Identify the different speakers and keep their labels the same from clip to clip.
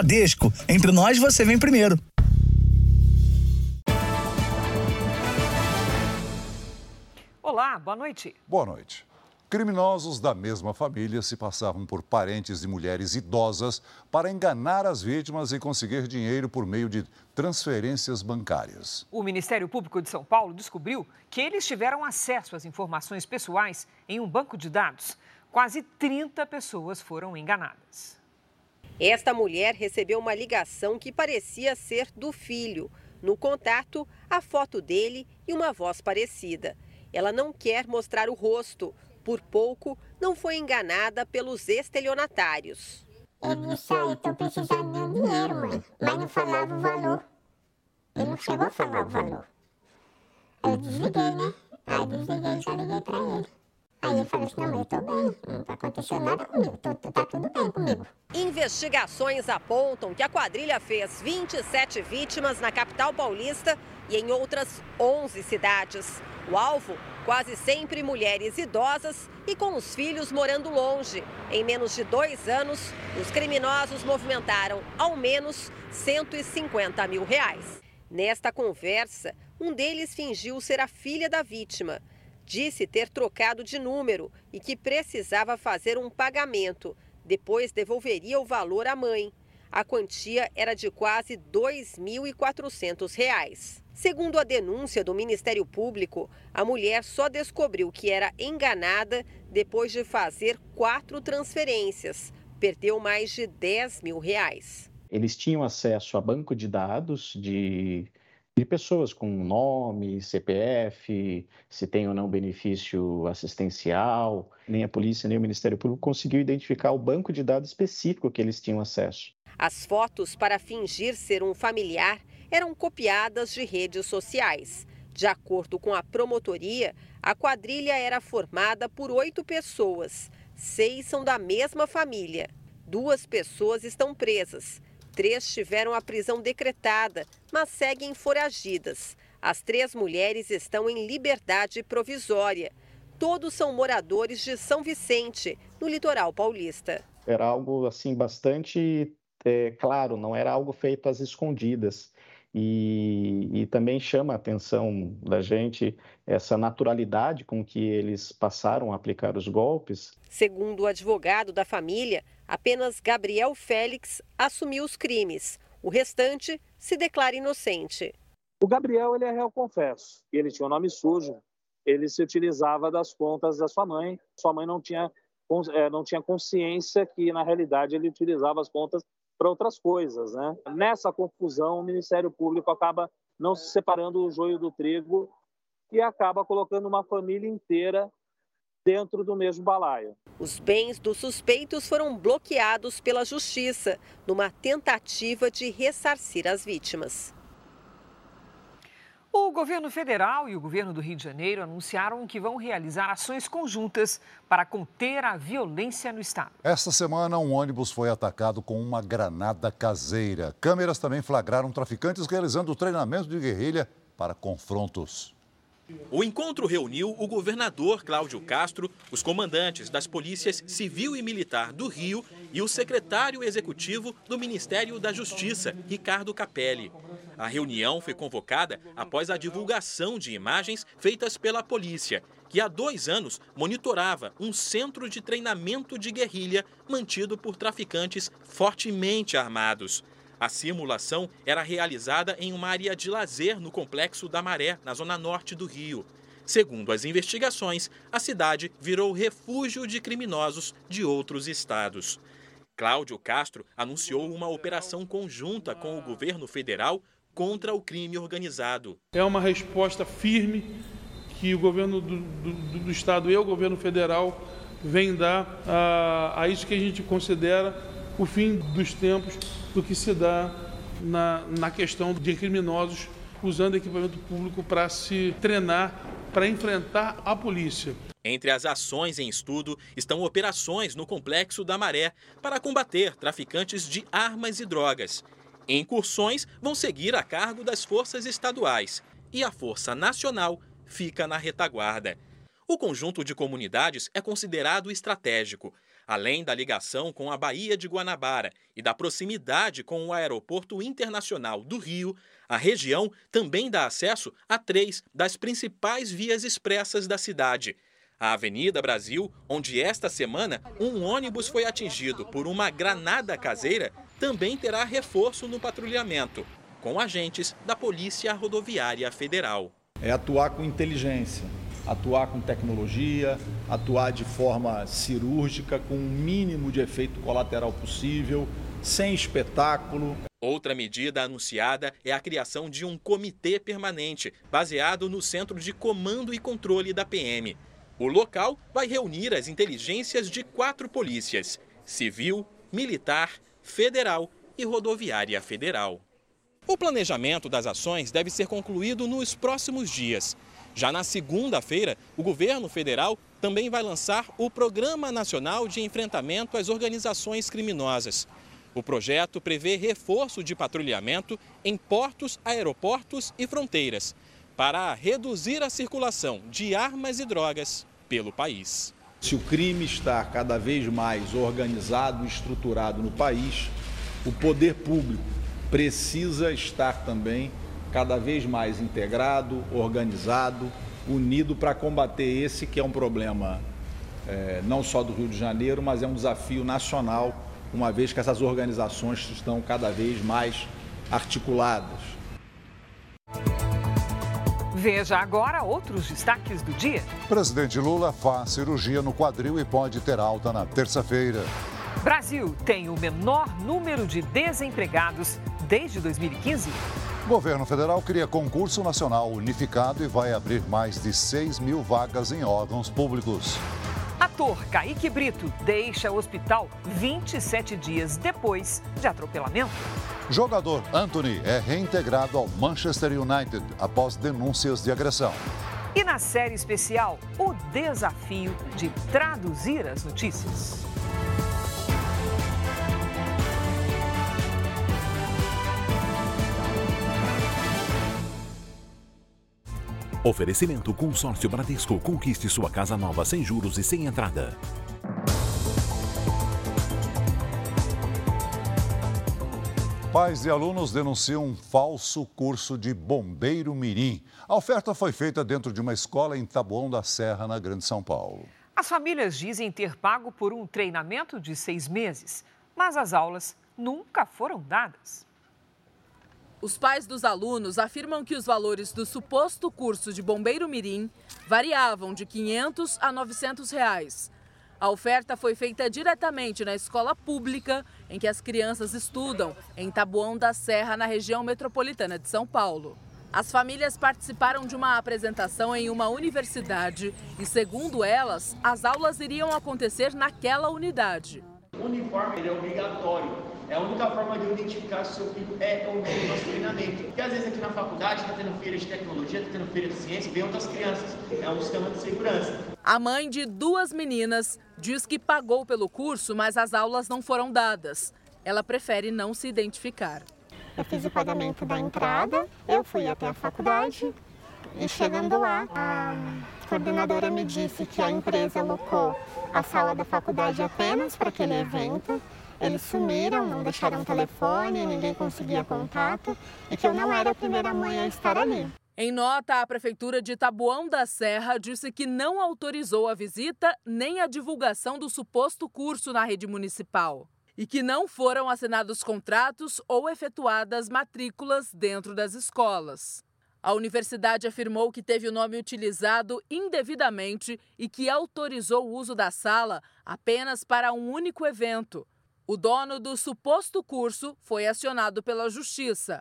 Speaker 1: Bradesco. Entre nós, você vem primeiro.
Speaker 2: Olá, boa noite.
Speaker 3: Boa noite. Criminosos da mesma família se passavam por parentes de mulheres idosas para enganar as vítimas e conseguir dinheiro por meio de transferências bancárias.
Speaker 2: O Ministério Público de São Paulo descobriu que eles tiveram acesso às informações pessoais em um banco de dados. Quase 30 pessoas foram enganadas.
Speaker 4: Esta mulher recebeu uma ligação que parecia ser do filho. No contato, a foto dele e uma voz parecida. Ela não quer mostrar o rosto. Por pouco, não foi enganada pelos estelionatários.
Speaker 5: Ele disse, ah, estou precisando de dinheiro, mãe. Mas não falava o valor. Ele não chegou a falar o valor. Eu desliguei, né? Aí desliguei e já liguei para ele. Aí ele falou assim, não, eu tô bem, não acontecendo nada comigo, tô, tá tudo bem comigo.
Speaker 4: Investigações apontam que a quadrilha fez 27 vítimas na capital paulista e em outras 11 cidades. O alvo, quase sempre mulheres idosas e com os filhos morando longe. Em menos de dois anos, os criminosos movimentaram ao menos 150 mil reais. Nesta conversa, um deles fingiu ser a filha da vítima. Disse ter trocado de número e que precisava fazer um pagamento. Depois devolveria o valor à mãe. A quantia era de quase R$ 2.400. Segundo a denúncia do Ministério Público, a mulher só descobriu que era enganada depois de fazer quatro transferências. Perdeu mais de 10 mil reais.
Speaker 6: Eles tinham acesso a banco de dados de de pessoas com nome, CPF, se tem ou não benefício assistencial. Nem a polícia, nem o Ministério Público conseguiu identificar o banco de dados específico que eles tinham acesso.
Speaker 4: As fotos para fingir ser um familiar eram copiadas de redes sociais. De acordo com a promotoria, a quadrilha era formada por oito pessoas. Seis são da mesma família. Duas pessoas estão presas. Três tiveram a prisão decretada, mas seguem foragidas. As três mulheres estão em liberdade provisória. Todos são moradores de São Vicente, no litoral paulista.
Speaker 6: Era algo assim bastante é, claro, não era algo feito às escondidas. E, e, também chama a atenção da gente essa naturalidade com que eles passaram a aplicar os golpes.
Speaker 4: Segundo o advogado da família, apenas Gabriel Félix assumiu os crimes. O restante se declara inocente.
Speaker 7: O Gabriel ele é réu confesso. Ele tinha um nome sujo. Ele se utilizava das contas da sua mãe. Sua mãe não tinha, é, não tinha consciência que, na realidade, ele utilizava as contas para outras coisas. Né? Nessa confusão, o Ministério Público acaba não se separando o joio do trigo e acaba colocando uma família inteira dentro do mesmo balaio.
Speaker 4: Os bens dos suspeitos foram bloqueados pela Justiça, numa tentativa de ressarcir as vítimas.
Speaker 2: O governo federal e o governo do Rio de Janeiro anunciaram que vão realizar ações conjuntas para conter a violência no estado.
Speaker 3: Esta semana, um ônibus foi atacado com uma granada caseira. Câmeras também flagraram traficantes realizando treinamento de guerrilha para confrontos.
Speaker 8: O encontro reuniu o governador Cláudio Castro, os comandantes das polícias civil e militar do Rio e o secretário executivo do Ministério da Justiça, Ricardo Capelli. A reunião foi convocada após a divulgação de imagens feitas pela polícia, que há dois anos monitorava um centro de treinamento de guerrilha mantido por traficantes fortemente armados. A simulação era realizada em uma área de lazer no Complexo da Maré, na zona norte do Rio. Segundo as investigações, a cidade virou refúgio de criminosos de outros estados. Cláudio Castro anunciou uma operação conjunta com o governo federal contra o crime organizado.
Speaker 9: É uma resposta firme que o governo do, do, do estado e o governo federal vem dar a, a isso que a gente considera o fim dos tempos do que se dá na, na questão de criminosos usando equipamento público para se treinar, para enfrentar a polícia.
Speaker 8: Entre as ações em estudo estão operações no Complexo da Maré para combater traficantes de armas e drogas. Incursões vão seguir a cargo das forças estaduais e a Força Nacional fica na retaguarda. O conjunto de comunidades é considerado estratégico. Além da ligação com a Baía de Guanabara e da proximidade com o Aeroporto Internacional do Rio, a região também dá acesso a três das principais vias expressas da cidade. A Avenida Brasil, onde esta semana um ônibus foi atingido por uma granada caseira, também terá reforço no patrulhamento, com agentes da Polícia Rodoviária Federal.
Speaker 10: É atuar com inteligência atuar com tecnologia, atuar de forma cirúrgica, com o mínimo de efeito colateral possível, sem espetáculo.
Speaker 8: Outra medida anunciada é a criação de um comitê permanente, baseado no Centro de Comando e Controle da PM. O local vai reunir as inteligências de quatro polícias: civil, militar, federal e rodoviária federal. O planejamento das ações deve ser concluído nos próximos dias. Já na segunda-feira, o governo federal também vai lançar o Programa Nacional de Enfrentamento às Organizações Criminosas. O projeto prevê reforço de patrulhamento em portos, aeroportos e fronteiras, para reduzir a circulação de armas e drogas pelo país.
Speaker 10: Se o crime está cada vez mais organizado e estruturado no país, o poder público precisa estar também cada vez mais integrado, organizado, unido para combater esse que é um problema é, não só do Rio de Janeiro, mas é um desafio nacional, uma vez que essas organizações estão cada vez mais articuladas.
Speaker 2: Veja agora outros destaques do dia.
Speaker 3: Presidente Lula faz cirurgia no quadril e pode ter alta na terça-feira.
Speaker 2: Brasil tem o menor número de desempregados desde 2015.
Speaker 3: Governo federal cria concurso nacional unificado e vai abrir mais de 6 mil vagas em órgãos públicos.
Speaker 2: Ator Kaique Brito deixa o hospital 27 dias depois de atropelamento.
Speaker 3: Jogador Anthony é reintegrado ao Manchester United após denúncias de agressão.
Speaker 2: E na série especial, o desafio de traduzir as notícias.
Speaker 11: Oferecimento Consórcio Bradesco. Conquiste sua casa nova sem juros e sem entrada.
Speaker 3: Pais de alunos denunciam um falso curso de bombeiro mirim. A oferta foi feita dentro de uma escola em Taboão da Serra, na Grande São Paulo.
Speaker 2: As famílias dizem ter pago por um treinamento de seis meses, mas as aulas nunca foram dadas.
Speaker 12: Os pais dos alunos afirmam que os valores do suposto curso de bombeiro mirim variavam de 500 a 900 reais. A oferta foi feita diretamente na escola pública em que as crianças estudam, em Taboão da Serra, na região metropolitana de São Paulo. As famílias participaram de uma apresentação em uma universidade e, segundo elas, as aulas iriam acontecer naquela unidade.
Speaker 13: O uniforme é obrigatório é a única forma de eu identificar se o seu filho é ou não do nosso treinamento. Porque às vezes aqui na faculdade está tendo feira de tecnologia, está tendo feira de ciência, vem outras crianças. É um sistema de segurança.
Speaker 12: A mãe de duas meninas diz que pagou pelo curso, mas as aulas não foram dadas. Ela prefere não se identificar.
Speaker 5: Eu fiz o pagamento da entrada, eu fui até a faculdade e chegando lá, a coordenadora me disse que a empresa alocou a sala da faculdade apenas para aquele evento eles sumiram, não deixaram telefone, ninguém conseguia contato e que eu não era a primeira mãe a estar ali.
Speaker 12: Em nota, a Prefeitura de Taboão da Serra disse que não autorizou a visita nem a divulgação do suposto curso na rede municipal e que não foram assinados contratos ou efetuadas matrículas dentro das escolas. A universidade afirmou que teve o nome utilizado indevidamente e que autorizou o uso da sala apenas para um único evento, o dono do suposto curso foi acionado pela Justiça.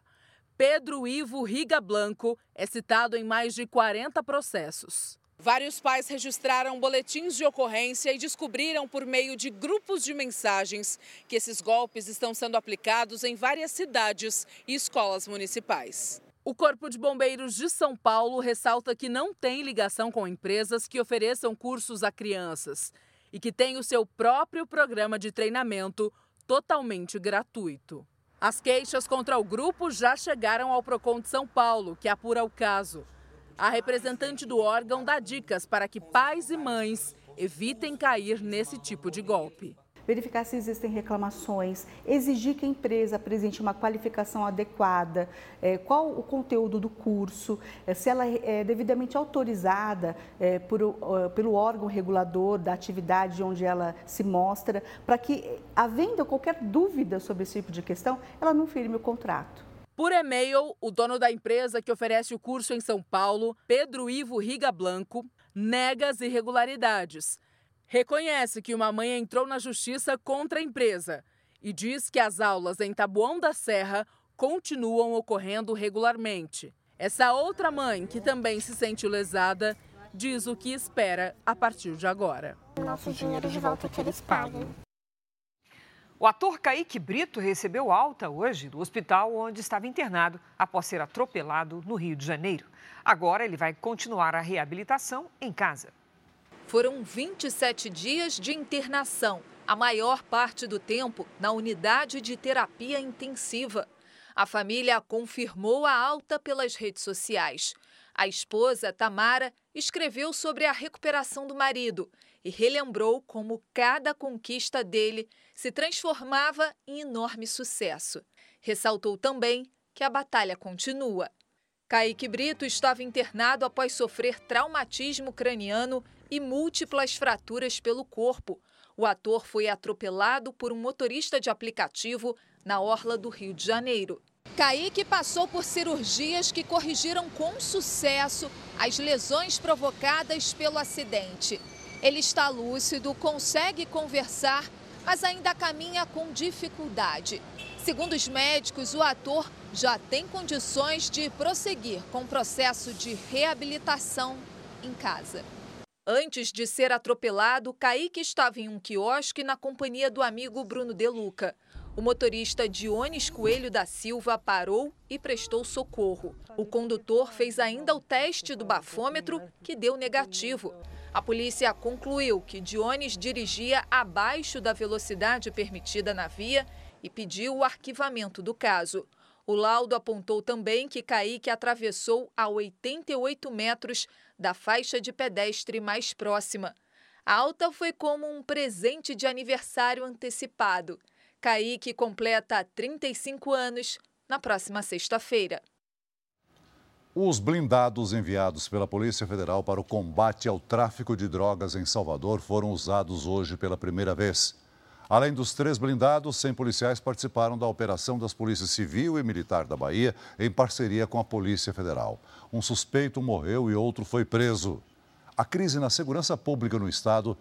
Speaker 12: Pedro Ivo Riga Blanco é citado em mais de 40 processos. Vários pais registraram boletins de ocorrência e descobriram por meio de grupos de mensagens que esses golpes estão sendo aplicados em várias cidades e escolas municipais. O Corpo de Bombeiros de São Paulo ressalta que não tem ligação com empresas que ofereçam cursos a crianças e que tem o seu próprio programa de treinamento totalmente gratuito. As queixas contra o grupo já chegaram ao Procon de São Paulo, que apura o caso. A representante do órgão dá dicas para que pais e mães evitem cair nesse tipo de golpe
Speaker 14: verificar se existem reclamações, exigir que a empresa apresente uma qualificação adequada, é, qual o conteúdo do curso, é, se ela é devidamente autorizada por, pelo órgão regulador da atividade onde ela se mostra, para que, havendo qualquer dúvida sobre esse tipo de questão, ela não firme o contrato.
Speaker 12: Por e-mail, o dono da empresa que oferece o curso em São Paulo, Pedro Ivo Riga Blanco, nega as irregularidades reconhece que uma mãe entrou na justiça contra a empresa e diz que as aulas em Taboão da Serra continuam ocorrendo regularmente. Essa outra mãe, que também se sente lesada, diz o que espera a partir de agora.
Speaker 5: Nosso dinheiro de volta que eles pagam.
Speaker 2: O ator Kaique Brito recebeu alta hoje do hospital onde estava internado após ser atropelado no Rio de Janeiro. Agora ele vai continuar a reabilitação em casa.
Speaker 15: Foram 27 dias de internação, a maior parte do tempo na unidade de terapia intensiva. A família confirmou a alta pelas redes sociais. A esposa, Tamara, escreveu sobre a recuperação do marido e relembrou como cada conquista dele se transformava em enorme sucesso. Ressaltou também que a batalha continua. Kaique Brito estava internado após sofrer traumatismo craniano e múltiplas fraturas pelo corpo. O ator foi atropelado por um motorista de aplicativo na orla do Rio de Janeiro. Kaique passou por cirurgias que corrigiram com sucesso as lesões provocadas pelo acidente. Ele está lúcido, consegue conversar, mas ainda caminha com dificuldade. Segundo os médicos, o ator já tem condições de prosseguir com o processo de reabilitação em casa. Antes de ser atropelado, Kaique estava em um quiosque na companhia do amigo Bruno De Luca. O motorista Dionis Coelho da Silva parou e prestou socorro. O condutor fez ainda o teste do bafômetro, que deu negativo. A polícia concluiu que Dionis dirigia abaixo da velocidade permitida na via e pediu o arquivamento do caso. O laudo apontou também que Kaique atravessou a 88 metros da faixa de pedestre mais próxima. A alta foi como um presente de aniversário antecipado. Kaique completa 35 anos na próxima sexta-feira.
Speaker 3: Os blindados enviados pela Polícia Federal para o combate ao tráfico de drogas em Salvador foram usados hoje pela primeira vez. Além dos três blindados, 100 policiais participaram da operação das Polícias Civil e Militar da Bahia, em parceria com a Polícia Federal. Um suspeito morreu e outro foi preso. A crise na segurança pública no Estado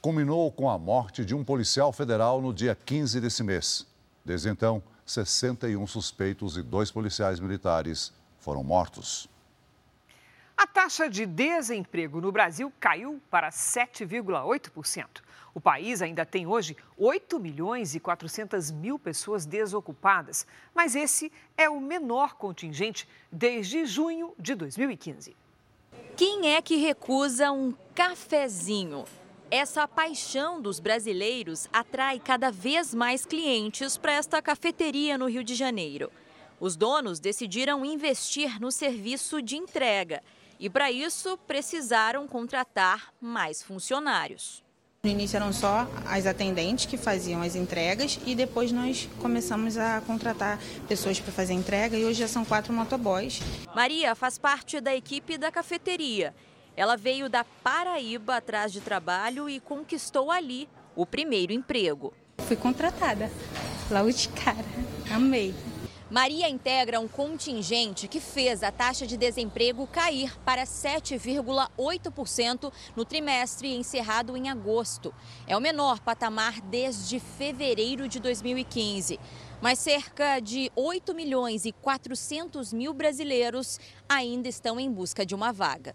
Speaker 3: culminou com a morte de um policial federal no dia 15 desse mês. Desde então, 61 suspeitos e dois policiais militares foram mortos.
Speaker 2: A taxa de desemprego no Brasil caiu para 7,8%. O país ainda tem hoje 8 milhões e 400 mil pessoas desocupadas, mas esse é o menor contingente desde junho de 2015.
Speaker 16: Quem é que recusa um cafezinho? Essa paixão dos brasileiros atrai cada vez mais clientes para esta cafeteria no Rio de Janeiro. Os donos decidiram investir no serviço de entrega e, para isso, precisaram contratar mais funcionários.
Speaker 17: No início eram só as atendentes que faziam as entregas e depois nós começamos a contratar pessoas para fazer a entrega e hoje já são quatro motoboys.
Speaker 16: Maria faz parte da equipe da cafeteria. Ela veio da Paraíba atrás de trabalho e conquistou ali o primeiro emprego.
Speaker 17: Fui contratada, logo de cara. Amei.
Speaker 16: Maria integra um contingente que fez a taxa de desemprego cair para 7,8% no trimestre encerrado em agosto. É o menor patamar desde fevereiro de 2015. Mas cerca de 8 milhões e 400 mil brasileiros ainda estão em busca de uma vaga.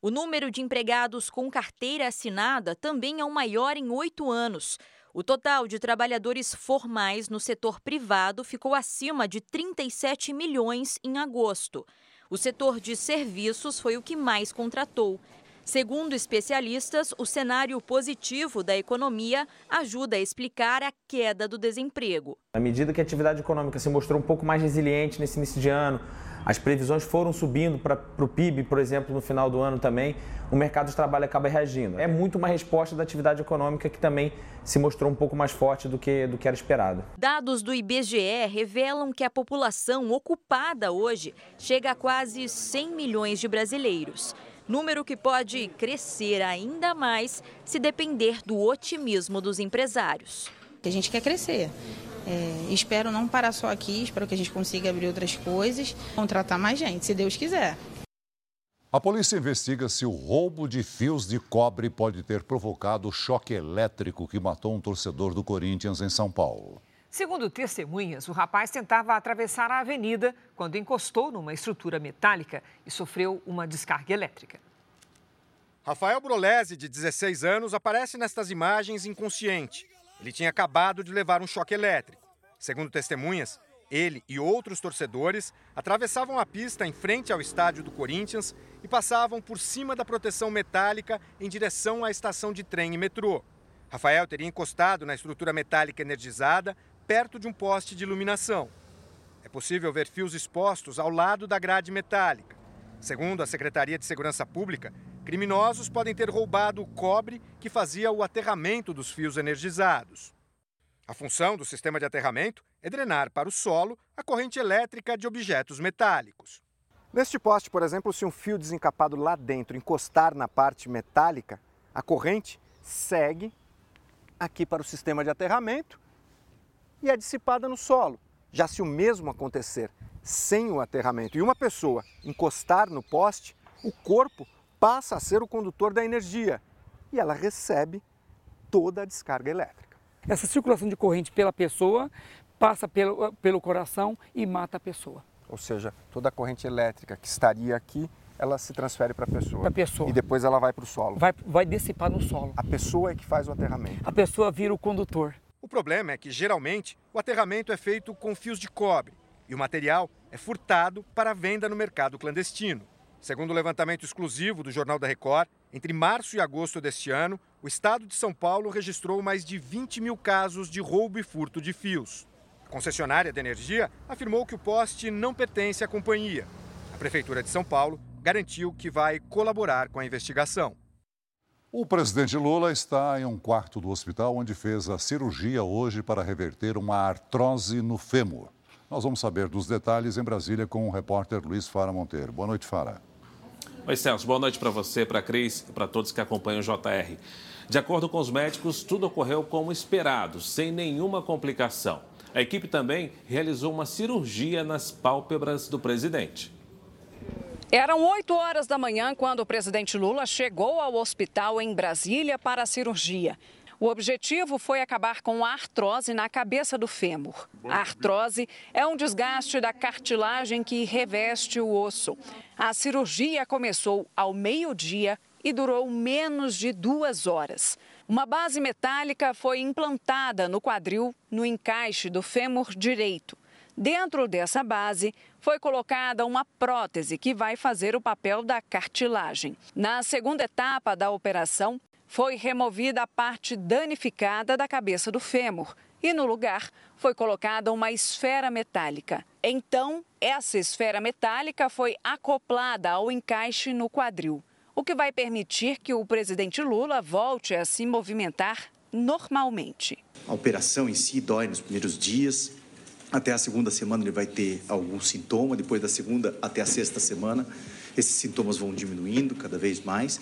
Speaker 16: O número de empregados com carteira assinada também é o maior em oito anos. O total de trabalhadores formais no setor privado ficou acima de 37 milhões em agosto. O setor de serviços foi o que mais contratou. Segundo especialistas, o cenário positivo da economia ajuda a explicar a queda do desemprego.
Speaker 18: À medida que a atividade econômica se mostrou um pouco mais resiliente nesse início de ano, as previsões foram subindo para o PIB, por exemplo, no final do ano também, o mercado de trabalho acaba reagindo. É muito uma resposta da atividade econômica que também se mostrou um pouco mais forte do que, do que era esperado.
Speaker 16: Dados do IBGE revelam que a população ocupada hoje chega a quase 100 milhões de brasileiros. Número que pode crescer ainda mais se depender do otimismo dos empresários.
Speaker 17: A gente quer crescer. É, espero não parar só aqui, espero que a gente consiga abrir outras coisas, contratar mais gente, se Deus quiser.
Speaker 3: A polícia investiga se o roubo de fios de cobre pode ter provocado o choque elétrico que matou um torcedor do Corinthians em São Paulo.
Speaker 2: Segundo testemunhas, o rapaz tentava atravessar a avenida quando encostou numa estrutura metálica e sofreu uma descarga elétrica.
Speaker 19: Rafael Brolese, de 16 anos, aparece nestas imagens inconsciente. Ele tinha acabado de levar um choque elétrico. Segundo testemunhas, ele e outros torcedores atravessavam a pista em frente ao estádio do Corinthians e passavam por cima da proteção metálica em direção à estação de trem e metrô. Rafael teria encostado na estrutura metálica energizada perto de um poste de iluminação. É possível ver fios expostos ao lado da grade metálica. Segundo a Secretaria de Segurança Pública, criminosos podem ter roubado o cobre que fazia o aterramento dos fios energizados. A função do sistema de aterramento é drenar para o solo a corrente elétrica de objetos metálicos.
Speaker 20: Neste poste, por exemplo, se um fio desencapado lá dentro encostar na parte metálica, a corrente segue aqui para o sistema de aterramento e é dissipada no solo. Já se o mesmo acontecer sem o aterramento e uma pessoa encostar no poste, o corpo passa a ser o condutor da energia e ela recebe toda a descarga elétrica.
Speaker 21: Essa circulação de corrente pela pessoa passa pelo, pelo coração e mata a pessoa.
Speaker 20: Ou seja, toda a corrente elétrica que estaria aqui, ela se transfere para a pessoa.
Speaker 21: Para a pessoa.
Speaker 20: E depois ela vai para o solo.
Speaker 21: Vai, vai dissipar no solo.
Speaker 20: A pessoa é que faz o aterramento.
Speaker 21: A pessoa vira o condutor.
Speaker 19: O problema é que, geralmente, o aterramento é feito com fios de cobre e o material é furtado para venda no mercado clandestino. Segundo o levantamento exclusivo do Jornal da Record, entre março e agosto deste ano, o estado de São Paulo registrou mais de 20 mil casos de roubo e furto de fios. A concessionária de energia afirmou que o poste não pertence à companhia. A Prefeitura de São Paulo garantiu que vai colaborar com a investigação.
Speaker 3: O presidente Lula está em um quarto do hospital onde fez a cirurgia hoje para reverter uma artrose no fêmur. Nós vamos saber dos detalhes em Brasília com o repórter Luiz Fara Monteiro. Boa noite, Fara.
Speaker 22: Oi, Celso. Boa noite para você, para a Cris e para todos que acompanham o JR. De acordo com os médicos, tudo ocorreu como esperado, sem nenhuma complicação. A equipe também realizou uma cirurgia nas pálpebras do presidente.
Speaker 23: Eram 8 horas da manhã quando o presidente Lula chegou ao hospital em Brasília para a cirurgia. O objetivo foi acabar com a artrose na cabeça do fêmur. A artrose é um desgaste da cartilagem que reveste o osso. A cirurgia começou ao meio-dia e durou menos de duas horas. Uma base metálica foi implantada no quadril, no encaixe do fêmur direito. Dentro dessa base foi colocada uma prótese que vai fazer o papel da cartilagem. Na segunda etapa da operação, foi removida a parte danificada da cabeça do fêmur e, no lugar, foi colocada uma esfera metálica. Então, essa esfera metálica foi acoplada ao encaixe no quadril, o que vai permitir que o presidente Lula volte a se movimentar normalmente.
Speaker 24: A operação em si dói nos primeiros dias. Até a segunda semana ele vai ter algum sintoma, depois da segunda até a sexta semana, esses sintomas vão diminuindo cada vez mais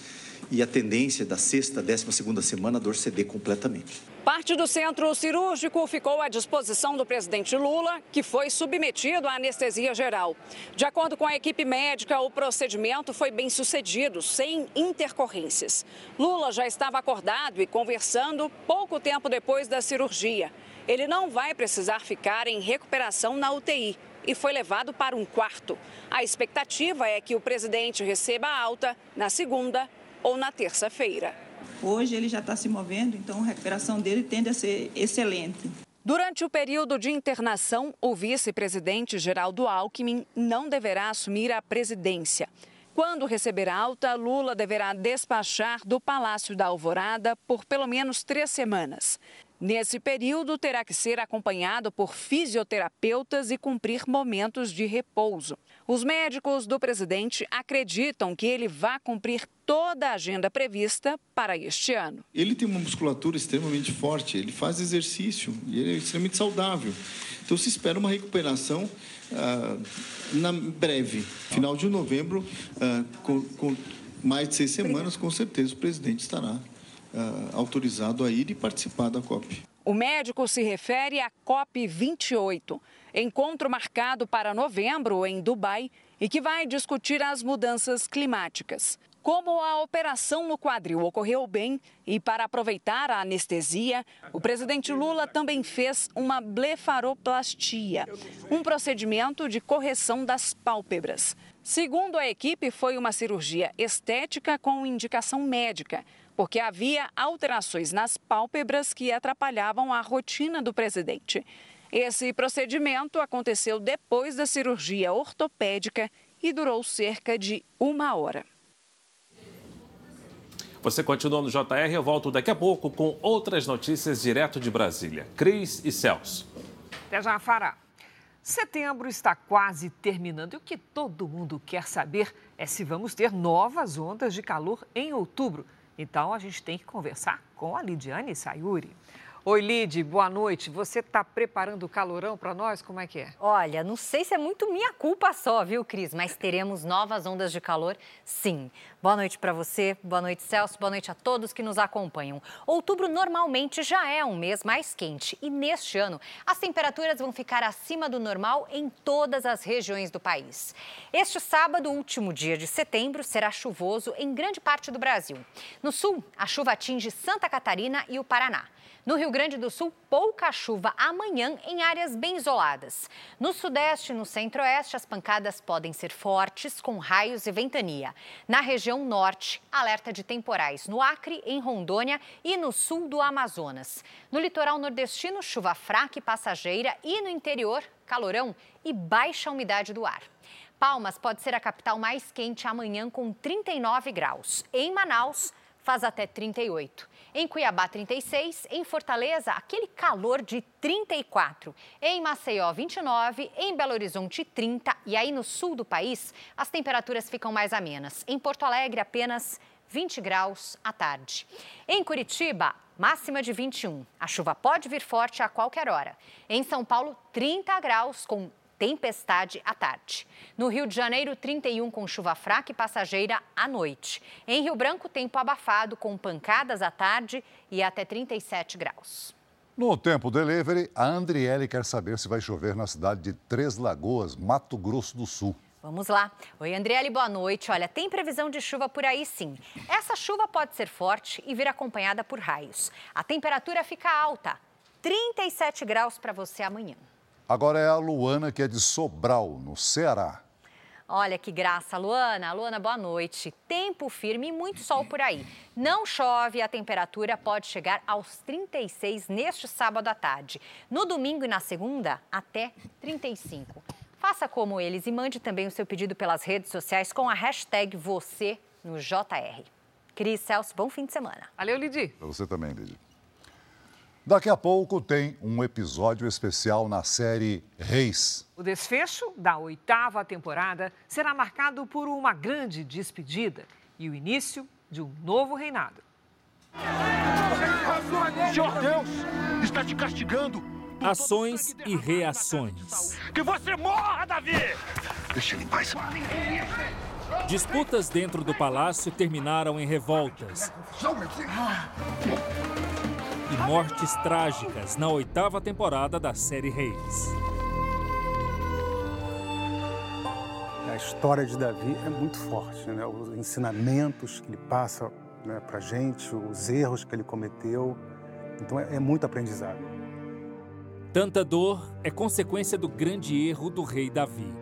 Speaker 24: e a tendência da sexta, décima segunda semana a dor ceder completamente.
Speaker 23: Parte do centro cirúrgico ficou à disposição do presidente Lula, que foi submetido à anestesia geral. De acordo com a equipe médica, o procedimento foi bem sucedido, sem intercorrências. Lula já estava acordado e conversando pouco tempo depois da cirurgia. Ele não vai precisar ficar em recuperação na UTI e foi levado para um quarto. A expectativa é que o presidente receba alta na segunda ou na terça-feira.
Speaker 25: Hoje ele já está se movendo, então a recuperação dele tende a ser excelente.
Speaker 23: Durante o período de internação, o vice-presidente Geraldo Alckmin não deverá assumir a presidência. Quando receber alta, Lula deverá despachar do Palácio da Alvorada por pelo menos três semanas. Nesse período, terá que ser acompanhado por fisioterapeutas e cumprir momentos de repouso. Os médicos do presidente acreditam que ele vai cumprir toda a agenda prevista para este ano.
Speaker 26: Ele tem uma musculatura extremamente forte, ele faz exercício e ele é extremamente saudável. Então se espera uma recuperação ah, na breve, final de novembro, ah, com, com mais de seis semanas, com certeza o presidente estará uh, autorizado a ir e participar da COP.
Speaker 23: O médico se refere à COP28, encontro marcado para novembro em Dubai e que vai discutir as mudanças climáticas. Como a operação no quadril ocorreu bem e para aproveitar a anestesia, o presidente Lula também fez uma blefaroplastia, um procedimento de correção das pálpebras. Segundo a equipe, foi uma cirurgia estética com indicação médica, porque havia alterações nas pálpebras que atrapalhavam a rotina do presidente. Esse procedimento aconteceu depois da cirurgia ortopédica e durou cerca de uma hora.
Speaker 22: Você continua no JR, eu volto daqui a pouco com outras notícias direto de Brasília. Cris e Celso.
Speaker 2: Até já, Fará. Setembro está quase terminando e o que todo mundo quer saber é se vamos ter novas ondas de calor em outubro. Então a gente tem que conversar com a Lidiane Sayuri. Oi, Lid, boa noite. Você está preparando o calorão para nós? Como é que é?
Speaker 27: Olha, não sei se é muito minha culpa só, viu, Cris? Mas teremos novas ondas de calor, sim. Boa noite para você, boa noite, Celso, boa noite a todos que nos acompanham. Outubro normalmente já é um mês mais quente e neste ano as temperaturas vão ficar acima do normal em todas as regiões do país. Este sábado, último dia de setembro, será chuvoso em grande parte do Brasil. No sul, a chuva atinge Santa Catarina e o Paraná. No Rio Grande do Sul, pouca chuva amanhã em áreas bem isoladas. No Sudeste e no Centro-Oeste, as pancadas podem ser fortes, com raios e ventania. Na região Norte, alerta de temporais no Acre, em Rondônia e no sul do Amazonas. No litoral nordestino, chuva fraca e passageira e no interior, calorão e baixa umidade do ar. Palmas pode ser a capital mais quente amanhã com 39 graus. Em Manaus, faz até 38. Em Cuiabá, 36. Em Fortaleza, aquele calor de 34. Em Maceió, 29. Em Belo Horizonte, 30. E aí no sul do país, as temperaturas ficam mais amenas. Em Porto Alegre, apenas 20 graus à tarde. Em Curitiba, máxima de 21. A chuva pode vir forte a qualquer hora. Em São Paulo, 30 graus com tempestade à tarde. No Rio de Janeiro, 31 com chuva fraca e passageira à noite. Em Rio Branco, tempo abafado com pancadas à tarde e até 37 graus.
Speaker 3: No Tempo Delivery, a Andriele quer saber se vai chover na cidade de Três Lagoas, Mato Grosso do Sul.
Speaker 27: Vamos lá. Oi, Andriele, boa noite. Olha, tem previsão de chuva por aí sim. Essa chuva pode ser forte e vir acompanhada por raios. A temperatura fica alta, 37 graus para você amanhã.
Speaker 3: Agora é a Luana, que é de Sobral, no Ceará.
Speaker 27: Olha que graça, Luana. Luana, boa noite. Tempo firme e muito sol por aí. Não chove, a temperatura pode chegar aos 36 neste sábado à tarde. No domingo e na segunda, até 35. Faça como eles e mande também o seu pedido pelas redes sociais com a hashtag você no JR. Cris Celso, bom fim de semana.
Speaker 2: Valeu, Lidi.
Speaker 3: Para você também, Lidi. Daqui a pouco tem um episódio especial na série Reis.
Speaker 2: O desfecho da oitava temporada será marcado por uma grande despedida e o início de um novo reinado.
Speaker 28: Senhor Deus está te castigando.
Speaker 29: Ações e reações.
Speaker 28: Que você morra, Davi! Deixa ele em paz.
Speaker 29: Disputas dentro do palácio terminaram em revoltas mortes trágicas na oitava temporada da série Reis.
Speaker 30: A história de Davi é muito forte, né? Os ensinamentos que ele passa né, para gente, os erros que ele cometeu. Então é, é muito aprendizado.
Speaker 29: Tanta dor é consequência do grande erro do rei Davi,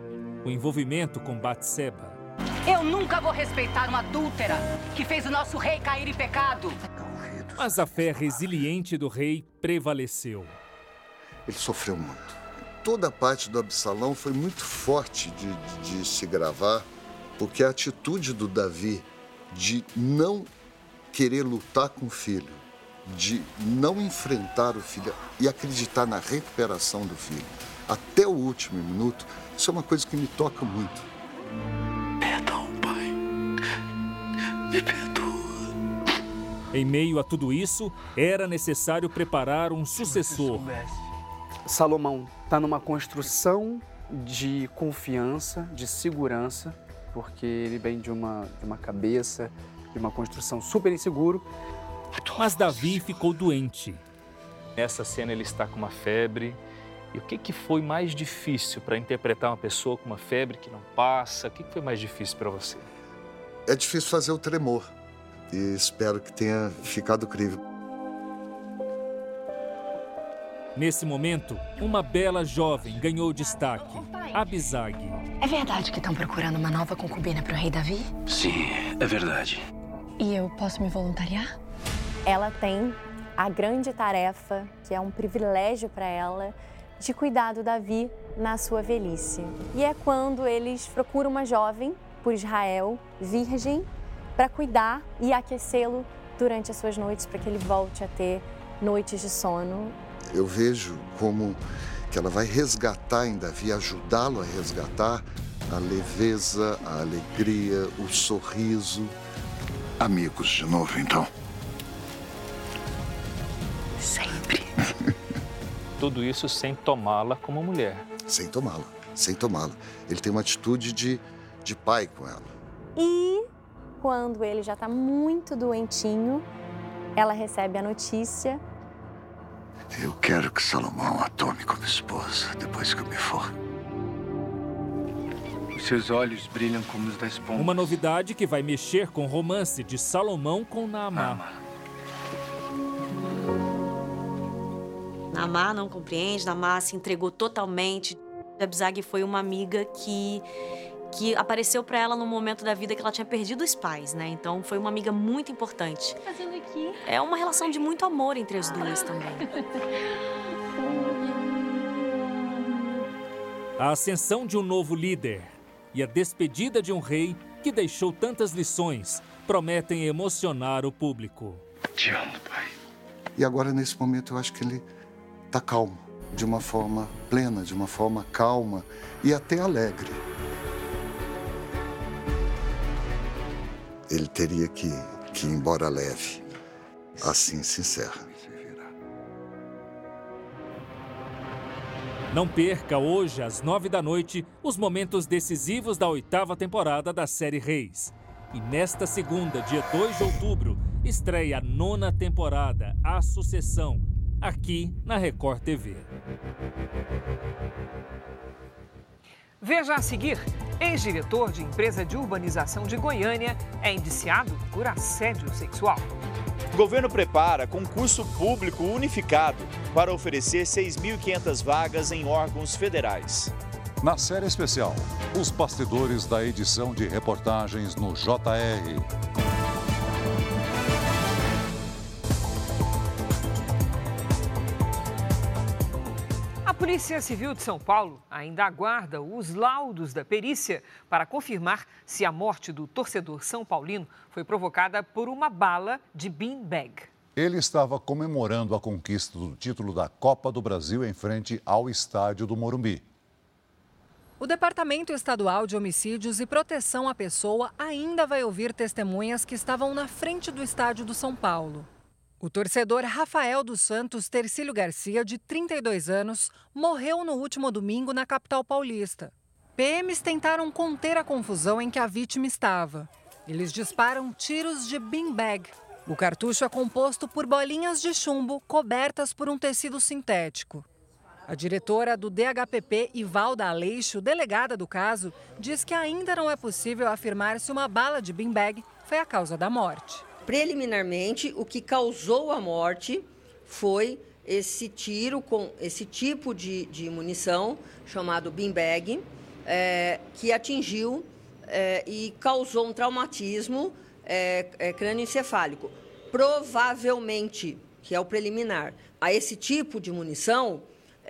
Speaker 29: o envolvimento com Batseba.
Speaker 31: Eu nunca vou respeitar uma adúltera que fez o nosso rei cair em pecado.
Speaker 29: Mas a fé resiliente do rei prevaleceu.
Speaker 32: Ele sofreu muito. Toda a parte do Absalão foi muito forte de, de, de se gravar. Porque a atitude do Davi de não querer lutar com o filho, de não enfrentar o filho e acreditar na recuperação do filho até o último minuto, isso é uma coisa que me toca muito.
Speaker 28: Perdão, pai. Me perdoa.
Speaker 29: Em meio a tudo isso, era necessário preparar um sucessor.
Speaker 21: Salomão está numa construção de confiança, de segurança, porque ele vem de uma, de uma cabeça, de uma construção super inseguro.
Speaker 29: Mas Davi ficou doente.
Speaker 33: Nessa cena ele está com uma febre. E o que, que foi mais difícil para interpretar uma pessoa com uma febre que não passa? O que, que foi mais difícil para você?
Speaker 32: É difícil fazer o tremor. E espero que tenha ficado crível.
Speaker 29: Nesse momento, uma bela jovem ganhou destaque, Abizag.
Speaker 31: É verdade que estão procurando uma nova concubina para o rei Davi?
Speaker 28: Sim, é verdade.
Speaker 31: E eu posso me voluntariar?
Speaker 34: Ela tem a grande tarefa, que é um privilégio para ela, de cuidar do Davi na sua velhice. E é quando eles procuram uma jovem por Israel, virgem, para cuidar e aquecê-lo durante as suas noites, para que ele volte a ter noites de sono.
Speaker 32: Eu vejo como que ela vai resgatar em Davi, ajudá-lo a resgatar a leveza, a alegria, o sorriso. Amigos de novo, então.
Speaker 31: Sempre.
Speaker 33: Tudo isso sem tomá-la como mulher.
Speaker 32: Sem tomá-la, sem tomá-la. Ele tem uma atitude de, de pai com ela.
Speaker 34: E quando ele já está muito doentinho, ela recebe a notícia.
Speaker 32: Eu quero que Salomão a tome como esposa depois que eu me for.
Speaker 35: Os seus olhos brilham como os da esponja.
Speaker 29: Uma novidade que vai mexer com o romance de Salomão com Naamá.
Speaker 36: Namá não compreende, Namá se entregou totalmente. Abzag foi uma amiga que que apareceu para ela no momento da vida que ela tinha perdido os pais, né? Então foi uma amiga muito importante.
Speaker 31: Fazendo aqui.
Speaker 36: É uma relação de muito amor entre as duas também.
Speaker 29: A ascensão de um novo líder e a despedida de um rei que deixou tantas lições prometem emocionar o público.
Speaker 32: Te amo, pai. E agora, nesse momento, eu acho que ele está calmo, de uma forma plena, de uma forma calma e até alegre. Ele teria que, que ir embora leve. Assim se encerra.
Speaker 29: Não perca hoje, às nove da noite, os momentos decisivos da oitava temporada da série Reis. E nesta segunda, dia 2 de outubro, estreia a nona temporada, A Sucessão, aqui na Record TV.
Speaker 2: Veja a seguir: ex-diretor de empresa de urbanização de Goiânia é indiciado por assédio sexual.
Speaker 37: O governo prepara concurso público unificado para oferecer 6.500 vagas em órgãos federais.
Speaker 3: Na série especial, os bastidores da edição de reportagens no JR.
Speaker 2: Polícia Civil de São Paulo ainda aguarda os laudos da perícia para confirmar se a morte do torcedor São Paulino foi provocada por uma bala de beanbag.
Speaker 3: Ele estava comemorando a conquista do título da Copa do Brasil em frente ao estádio do Morumbi.
Speaker 38: O Departamento Estadual de Homicídios e Proteção à Pessoa ainda vai ouvir testemunhas que estavam na frente do estádio do São Paulo. O torcedor Rafael dos Santos Tercílio Garcia, de 32 anos, morreu no último domingo na capital paulista. PMs tentaram conter a confusão em que a vítima estava. Eles disparam tiros de beanbag. O cartucho é composto por bolinhas de chumbo cobertas por um tecido sintético. A diretora do DHPP, Ivalda Aleixo, delegada do caso, diz que ainda não é possível afirmar se uma bala de beanbag foi a causa da morte.
Speaker 39: Preliminarmente, o que causou a morte foi esse tiro com esse tipo de, de munição, chamado beanbag, é, que atingiu é, e causou um traumatismo é, é, crânioencefálico. Provavelmente, que é o preliminar, a esse tipo de munição,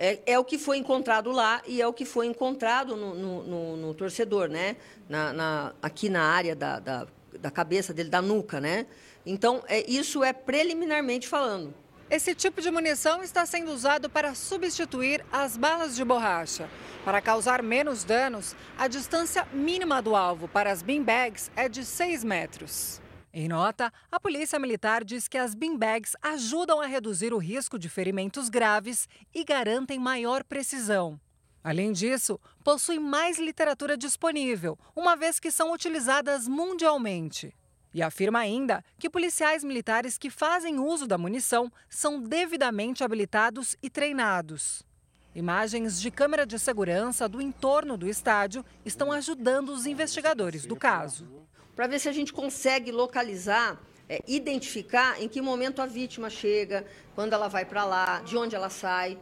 Speaker 39: É, é, o que foi encontrado lá e é o que foi encontrado no, no, no, no torcedor, né? Na, na, aqui na área da, da, da, cabeça dele, da nuca, né? Então, é, isso é preliminarmente falando.
Speaker 38: Esse tipo de munição está sendo usado para substituir as balas de borracha. Para causar menos danos, a distância mínima do alvo para as beanbags é de 6 metros. Em nota, a Polícia Militar diz que as beanbags ajudam a reduzir o risco de ferimentos graves e garantem maior precisão. Além disso, possui mais literatura disponível, uma vez que são utilizadas mundialmente. E afirma ainda que policiais militares que fazem uso da munição são devidamente habilitados e treinados. Imagens de câmera de segurança do entorno do estádio estão ajudando os investigadores do caso
Speaker 39: para ver se a gente consegue localizar, é, identificar em que momento a vítima chega, quando ela vai para lá, de onde ela sai.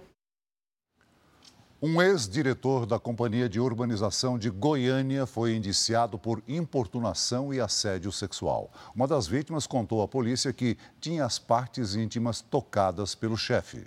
Speaker 3: Um ex-diretor da Companhia de Urbanização de Goiânia foi indiciado por importunação e assédio sexual. Uma das vítimas contou à polícia que tinha as partes íntimas tocadas pelo chefe.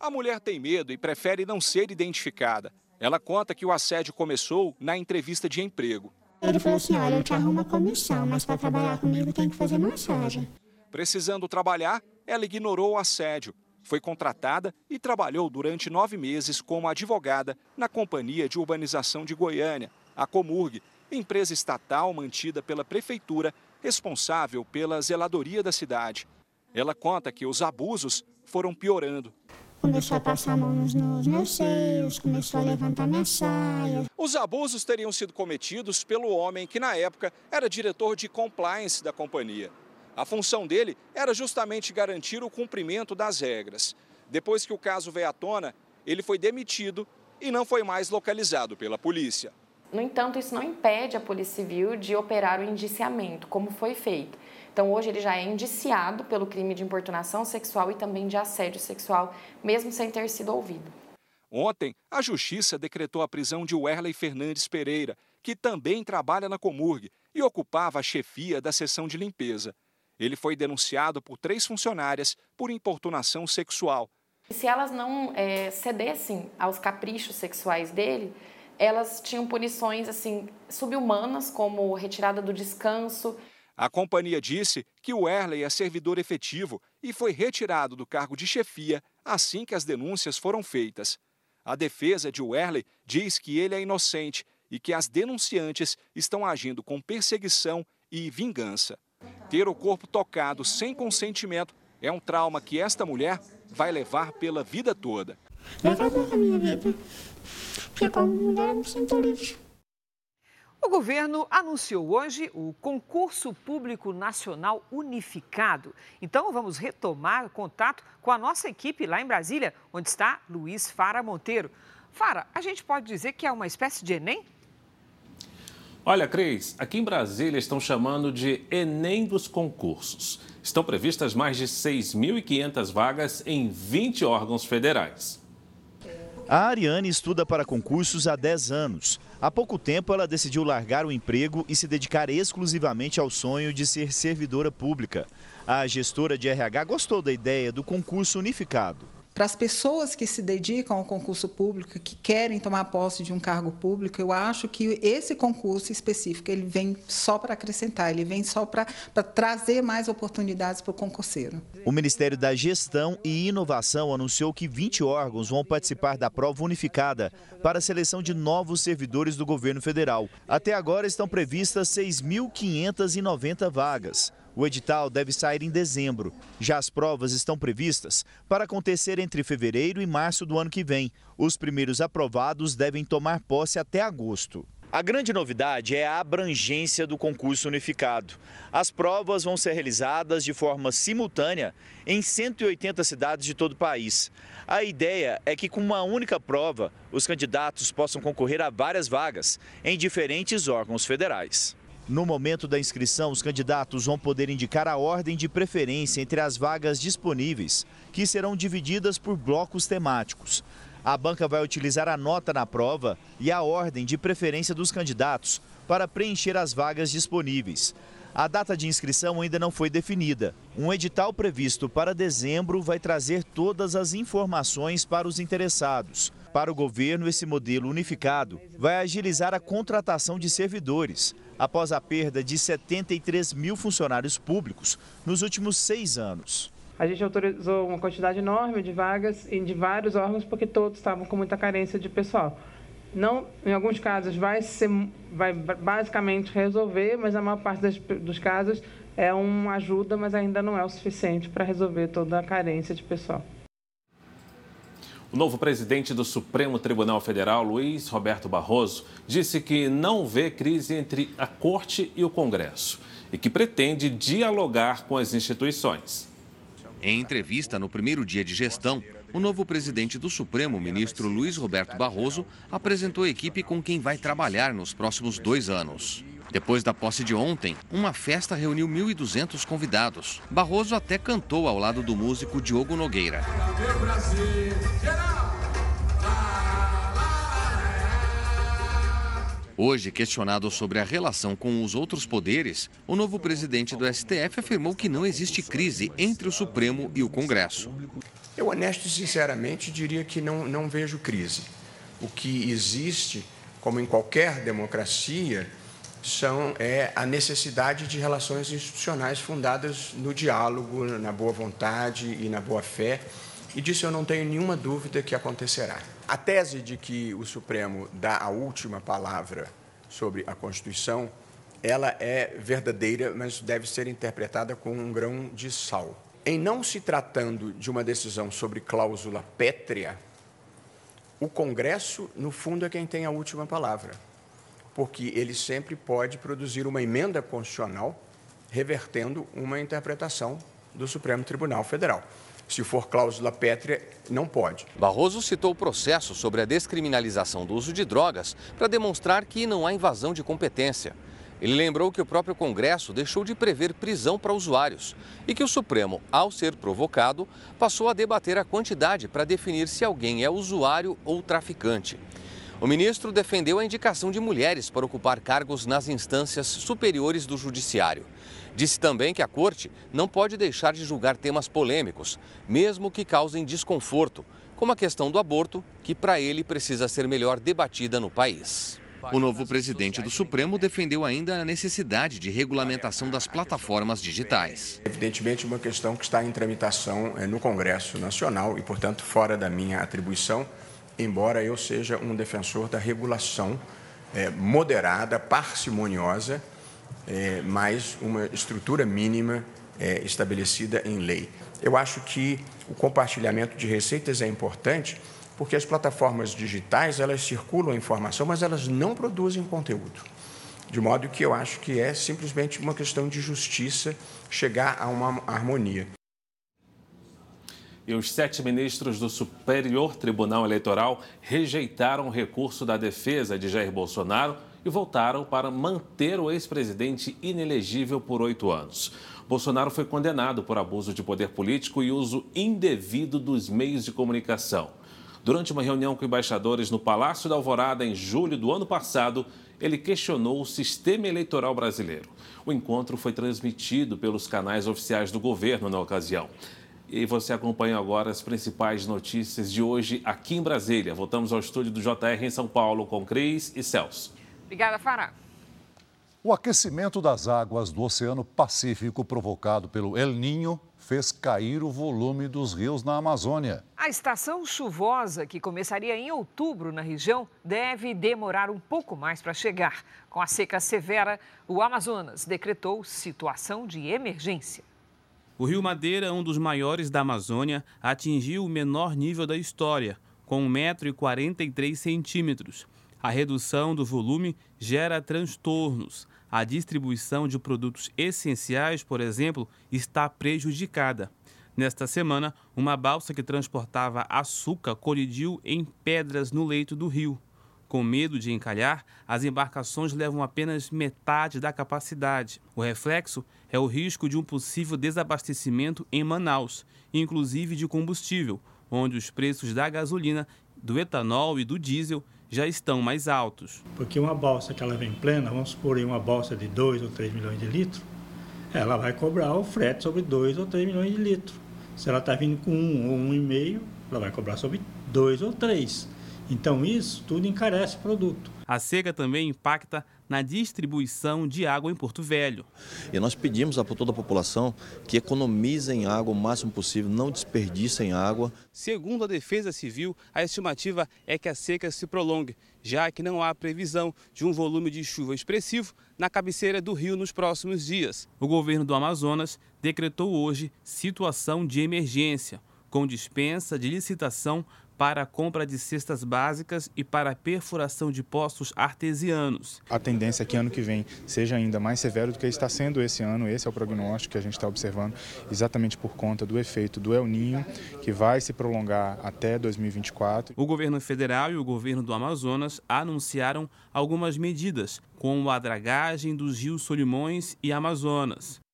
Speaker 40: A mulher tem medo e prefere não ser identificada. Ela conta que o assédio começou na entrevista de emprego.
Speaker 41: Ele falou assim: olha, eu te arrumo a comissão, mas para trabalhar comigo tem que fazer massagem.
Speaker 40: Precisando trabalhar, ela ignorou o assédio. Foi contratada e trabalhou durante nove meses como advogada na Companhia de Urbanização de Goiânia, a Comurg, empresa estatal mantida pela prefeitura, responsável pela zeladoria da cidade. Ela conta que os abusos foram piorando
Speaker 41: começou a passar a mão nos, nos meus seios, começou a levantar minha saia.
Speaker 40: Os abusos teriam sido cometidos pelo homem que, na época, era diretor de compliance da companhia. A função dele era justamente garantir o cumprimento das regras. Depois que o caso veio à tona, ele foi demitido e não foi mais localizado pela polícia.
Speaker 42: No entanto, isso não impede a Polícia Civil de operar o indiciamento, como foi feito. Então, hoje ele já é indiciado pelo crime de importunação sexual e também de assédio sexual, mesmo sem ter sido ouvido.
Speaker 40: Ontem, a Justiça decretou a prisão de Werley Fernandes Pereira, que também trabalha na Comurg e ocupava a chefia da seção de limpeza. Ele foi denunciado por três funcionárias por importunação sexual.
Speaker 42: Se elas não é, cedessem aos caprichos sexuais dele, elas tinham punições assim subhumanas, como retirada do descanso.
Speaker 40: A companhia disse que o Erley é servidor efetivo e foi retirado do cargo de chefia assim que as denúncias foram feitas. A defesa de Werley diz que ele é inocente e que as denunciantes estão agindo com perseguição e vingança. Ter o corpo tocado sem consentimento é um trauma que esta mulher vai levar pela vida toda.
Speaker 41: A minha vida. Como mulher me sinto livre.
Speaker 2: O governo anunciou hoje o Concurso Público Nacional Unificado. Então, vamos retomar o contato com a nossa equipe lá em Brasília, onde está Luiz Fara Monteiro. Fara, a gente pode dizer que é uma espécie de Enem?
Speaker 22: Olha, Cris, aqui em Brasília estão chamando de Enem dos concursos. Estão previstas mais de 6.500 vagas em 20 órgãos federais.
Speaker 37: A Ariane estuda para concursos há 10 anos. Há pouco tempo, ela decidiu largar o emprego e se dedicar exclusivamente ao sonho de ser servidora pública. A gestora de RH gostou da ideia do concurso unificado
Speaker 43: para as pessoas que se dedicam ao concurso público, que querem tomar posse de um cargo público, eu acho que esse concurso específico ele vem só para acrescentar, ele vem só para trazer mais oportunidades para o concurseiro.
Speaker 37: O Ministério da Gestão e Inovação anunciou que 20 órgãos vão participar da prova unificada para a seleção de novos servidores do governo federal. Até agora estão previstas 6.590 vagas. O edital deve sair em dezembro. Já as provas estão previstas para acontecer entre fevereiro e março do ano que vem. Os primeiros aprovados devem tomar posse até agosto. A grande novidade é a abrangência do concurso unificado. As provas vão ser realizadas de forma simultânea em 180 cidades de todo o país. A ideia é que, com uma única prova, os candidatos possam concorrer a várias vagas em diferentes órgãos federais. No momento da inscrição, os candidatos vão poder indicar a ordem de preferência entre as vagas disponíveis, que serão divididas por blocos temáticos. A banca vai utilizar a nota na prova e a ordem de preferência dos candidatos para preencher as vagas disponíveis. A data de inscrição ainda não foi definida. Um edital previsto para dezembro vai trazer todas as informações para os interessados. Para o governo, esse modelo unificado vai agilizar a contratação de servidores, após a perda de 73 mil funcionários públicos nos últimos seis anos.
Speaker 44: A gente autorizou uma quantidade enorme de vagas de vários órgãos porque todos estavam com muita carência de pessoal. Não, em alguns casos vai ser, vai basicamente resolver, mas a maior parte das, dos casos é uma ajuda, mas ainda não é o suficiente para resolver toda a carência de pessoal.
Speaker 22: O novo presidente do Supremo Tribunal Federal, Luiz Roberto Barroso, disse que não vê crise entre a Corte e o Congresso e que pretende dialogar com as instituições.
Speaker 45: Em entrevista no primeiro dia de gestão, o novo presidente do Supremo, ministro Luiz Roberto Barroso, apresentou a equipe com quem vai trabalhar nos próximos dois anos. Depois da posse de ontem, uma festa reuniu 1.200 convidados. Barroso até cantou ao lado do músico Diogo Nogueira. Hoje, questionado sobre a relação com os outros poderes, o novo presidente do STF afirmou que não existe crise entre o Supremo e o Congresso.
Speaker 46: Eu, honesto e sinceramente, diria que não, não vejo crise. O que existe, como em qualquer democracia, são, é a necessidade de relações institucionais fundadas no diálogo, na boa vontade e na boa fé, e disso eu não tenho nenhuma dúvida que acontecerá. A tese de que o Supremo dá a última palavra sobre a Constituição, ela é verdadeira, mas deve ser interpretada com um grão de sal. Em não se tratando de uma decisão sobre cláusula pétrea, o Congresso, no fundo, é quem tem a última palavra, porque ele sempre pode produzir uma emenda constitucional revertendo uma interpretação do Supremo Tribunal Federal. Se for cláusula pétrea, não pode.
Speaker 45: Barroso citou o processo sobre a descriminalização do uso de drogas para demonstrar que não há invasão de competência. Ele lembrou que o próprio Congresso deixou de prever prisão para usuários e que o Supremo, ao ser provocado, passou a debater a quantidade para definir se alguém é usuário ou traficante. O ministro defendeu a indicação de mulheres para ocupar cargos nas instâncias superiores do Judiciário. Disse também que a Corte não pode deixar de julgar temas polêmicos, mesmo que causem desconforto, como a questão do aborto, que para ele precisa ser melhor debatida no país. O novo presidente do Supremo defendeu ainda a necessidade de regulamentação das plataformas digitais.
Speaker 46: Evidentemente, uma questão que está em tramitação é, no Congresso Nacional e, portanto, fora da minha atribuição, embora eu seja um defensor da regulação é, moderada, parcimoniosa, é, mas uma estrutura mínima é, estabelecida em lei. Eu acho que o compartilhamento de receitas é importante porque as plataformas digitais elas circulam informação, mas elas não produzem conteúdo. De modo que eu acho que é simplesmente uma questão de justiça chegar a uma harmonia.
Speaker 22: E os sete ministros do Superior Tribunal Eleitoral rejeitaram o recurso da defesa de Jair Bolsonaro e votaram para manter o ex-presidente inelegível por oito anos. Bolsonaro foi condenado por abuso de poder político e uso indevido dos meios de comunicação. Durante uma reunião com embaixadores no Palácio da Alvorada em julho do ano passado, ele questionou o sistema eleitoral brasileiro. O encontro foi transmitido pelos canais oficiais do governo na ocasião. E você acompanha agora as principais notícias de hoje aqui em Brasília. Voltamos ao estúdio do JR em São Paulo com Cris e Celso.
Speaker 2: Obrigada, Fará.
Speaker 3: O aquecimento das águas do Oceano Pacífico provocado pelo El Ninho fez cair o volume dos rios na Amazônia.
Speaker 2: A estação chuvosa, que começaria em outubro na região, deve demorar um pouco mais para chegar. Com a seca severa, o Amazonas decretou situação de emergência.
Speaker 47: O Rio Madeira, um dos maiores da Amazônia, atingiu o menor nível da história, com 1,43m. A redução do volume gera transtornos. A distribuição de produtos essenciais, por exemplo, está prejudicada. Nesta semana, uma balsa que transportava açúcar colidiu em pedras no leito do rio. Com medo de encalhar, as embarcações levam apenas metade da capacidade. O reflexo é o risco de um possível desabastecimento em Manaus, inclusive de combustível, onde os preços da gasolina, do etanol e do diesel já estão mais altos.
Speaker 48: Porque uma balsa que ela vem plena, vamos supor uma balsa de 2 ou 3 milhões de litros,
Speaker 49: ela vai cobrar o frete sobre 2 ou 3 milhões de litros. Se ela está vindo com um ou um e meio, ela vai cobrar sobre 2 ou 3. Então isso tudo encarece o produto.
Speaker 47: A seca também impacta na distribuição de água em Porto Velho.
Speaker 50: E nós pedimos a toda a população que economizem água o máximo possível, não desperdicem água.
Speaker 47: Segundo a Defesa Civil, a estimativa é que a seca se prolongue, já que não há previsão de um volume de chuva expressivo na cabeceira do rio nos próximos dias. O governo do Amazonas decretou hoje situação de emergência, com dispensa de licitação para a compra de cestas básicas e para a perfuração de poços artesianos.
Speaker 51: A tendência é que ano que vem seja ainda mais severo do que está sendo esse ano. Esse é o prognóstico que a gente está observando, exatamente por conta do efeito do El Ninho, que vai se prolongar até 2024.
Speaker 47: O governo federal e o governo do Amazonas anunciaram algumas medidas, como a dragagem dos rios Solimões e Amazonas.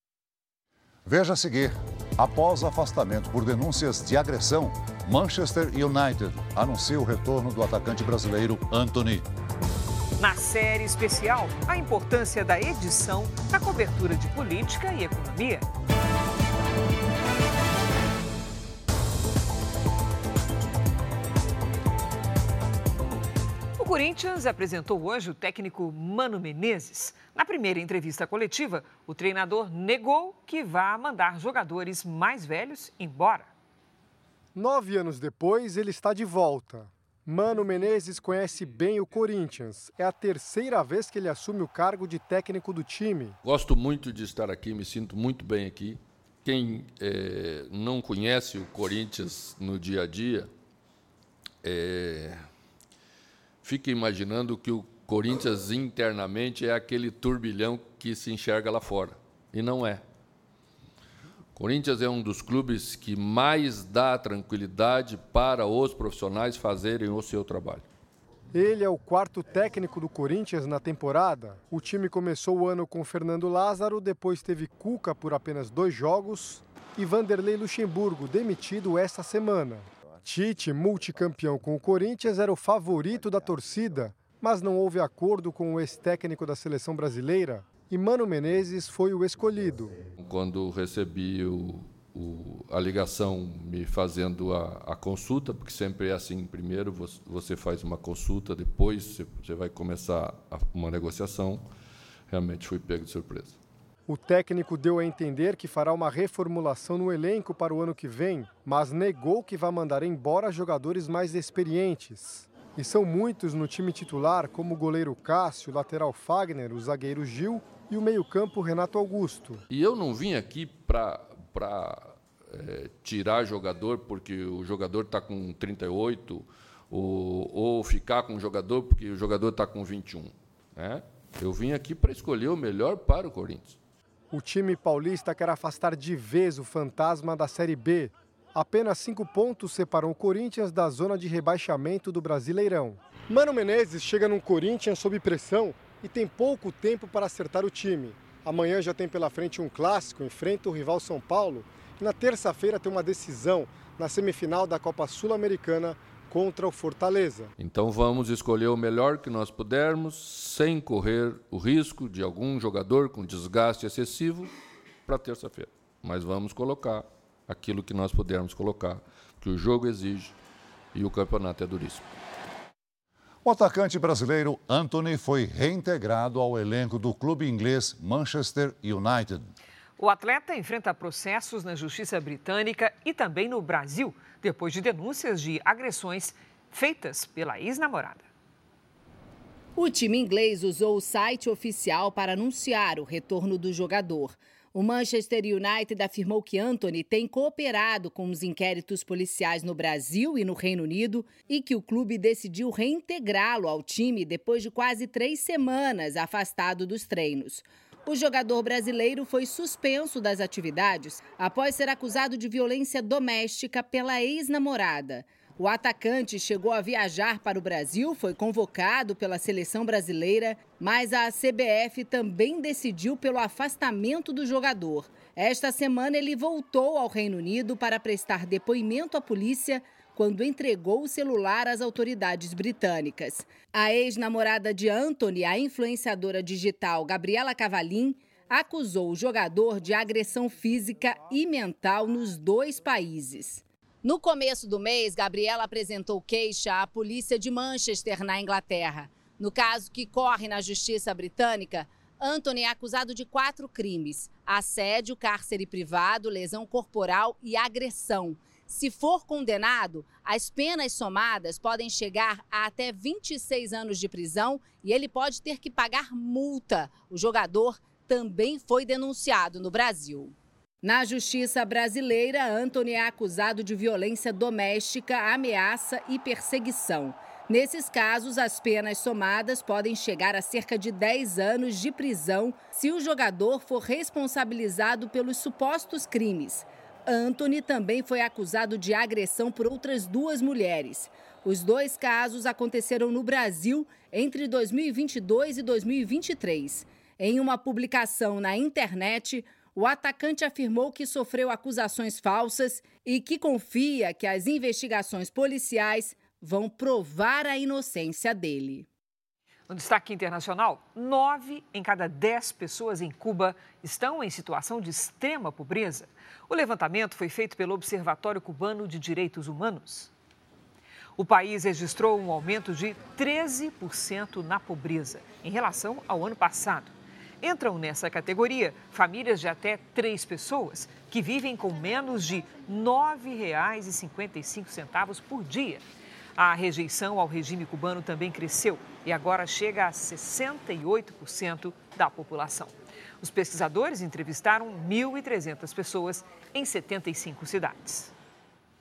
Speaker 3: Veja a seguir. Após afastamento por denúncias de agressão, Manchester United anuncia o retorno do atacante brasileiro Anthony.
Speaker 2: Na série especial, a importância da edição na cobertura de política e economia. O Corinthians apresentou hoje o técnico Mano Menezes. Na primeira entrevista coletiva, o treinador negou que vá mandar jogadores mais velhos embora.
Speaker 52: Nove anos depois, ele está de volta. Mano Menezes conhece bem o Corinthians. É a terceira vez que ele assume o cargo de técnico do time.
Speaker 48: Gosto muito de estar aqui, me sinto muito bem aqui. Quem é, não conhece o Corinthians no dia a dia, é, fica imaginando que o Corinthians internamente é aquele turbilhão que se enxerga lá fora. E não é. Corinthians é um dos clubes que mais dá tranquilidade para os profissionais fazerem o seu trabalho.
Speaker 52: Ele é o quarto técnico do Corinthians na temporada. O time começou o ano com Fernando Lázaro, depois teve Cuca por apenas dois jogos e Vanderlei Luxemburgo, demitido esta semana. Tite, multicampeão com o Corinthians, era o favorito da torcida, mas não houve acordo com o ex-técnico da seleção brasileira e Mano Menezes foi o escolhido.
Speaker 48: Quando recebi o, o, a ligação me fazendo a, a, consulta, porque sempre é assim: primeiro você faz uma consulta, depois você, vai começar uma negociação. Realmente fui pego de surpresa.
Speaker 52: O técnico deu a entender que fará uma reformulação no elenco para o ano que vem, mas negou que vai mandar embora jogadores mais experientes. E são muitos no time titular, como o goleiro Cássio, o lateral Fagner, o zagueiro Gil e o meio-campo Renato Augusto.
Speaker 48: E eu não vim aqui para é, tirar jogador porque o jogador está com 38 ou, ou ficar com o jogador porque o jogador está com 21. Né? Eu vim aqui para escolher o melhor para o Corinthians.
Speaker 52: O time paulista quer afastar de vez o fantasma da Série B. Apenas cinco pontos separam o Corinthians da zona de rebaixamento do Brasileirão. Mano Menezes chega num Corinthians sob pressão e tem pouco tempo para acertar o time. Amanhã já tem pela frente um clássico, enfrenta o rival São Paulo, e na terça-feira tem uma decisão na semifinal da Copa Sul-Americana contra o Fortaleza.
Speaker 48: Então vamos escolher o melhor que nós pudermos, sem correr o risco de algum jogador com desgaste excessivo para terça-feira. Mas vamos colocar aquilo que nós pudermos colocar, que o jogo exige e o campeonato é duríssimo.
Speaker 3: O atacante brasileiro Anthony foi reintegrado ao elenco do clube inglês Manchester United.
Speaker 2: O atleta enfrenta processos na justiça britânica e também no Brasil, depois de denúncias de agressões feitas pela ex-namorada.
Speaker 53: O time inglês usou o site oficial para anunciar o retorno do jogador. O Manchester United afirmou que Anthony tem cooperado com os inquéritos policiais no Brasil e no Reino Unido e que o clube decidiu reintegrá-lo ao time depois de quase três semanas afastado dos treinos. O jogador brasileiro foi suspenso das atividades após ser acusado de violência doméstica pela ex-namorada. O atacante chegou a viajar para o Brasil, foi convocado pela seleção brasileira, mas a CBF também decidiu pelo afastamento do jogador. Esta semana ele voltou ao Reino Unido para prestar depoimento à polícia quando entregou o celular às autoridades britânicas. A ex-namorada de Anthony, a influenciadora digital Gabriela Cavalim, acusou o jogador de agressão física e mental nos dois países. No começo do mês, Gabriela apresentou queixa à polícia de Manchester, na Inglaterra. No caso que corre na justiça britânica, Anthony é acusado de quatro crimes: assédio, cárcere privado, lesão corporal e agressão. Se for condenado, as penas somadas podem chegar a até 26 anos de prisão e ele pode ter que pagar multa. O jogador também foi denunciado no Brasil. Na justiça brasileira, Anthony é acusado de violência doméstica, ameaça e perseguição. Nesses casos, as penas somadas podem chegar a cerca de 10 anos de prisão se o jogador for responsabilizado pelos supostos crimes. Anthony também foi acusado de agressão por outras duas mulheres. Os dois casos aconteceram no Brasil entre 2022 e 2023. Em uma publicação na internet, o atacante afirmou que sofreu acusações falsas e que confia que as investigações policiais vão provar a inocência dele.
Speaker 2: No destaque internacional, nove em cada dez pessoas em Cuba estão em situação de extrema pobreza. O levantamento foi feito pelo Observatório Cubano de Direitos Humanos. O país registrou um aumento de 13% na pobreza em relação ao ano passado. Entram nessa categoria famílias de até três pessoas que vivem com menos de R$ 9,55 por dia. A rejeição ao regime cubano também cresceu e agora chega a 68% da população. Os pesquisadores entrevistaram 1.300 pessoas em 75 cidades.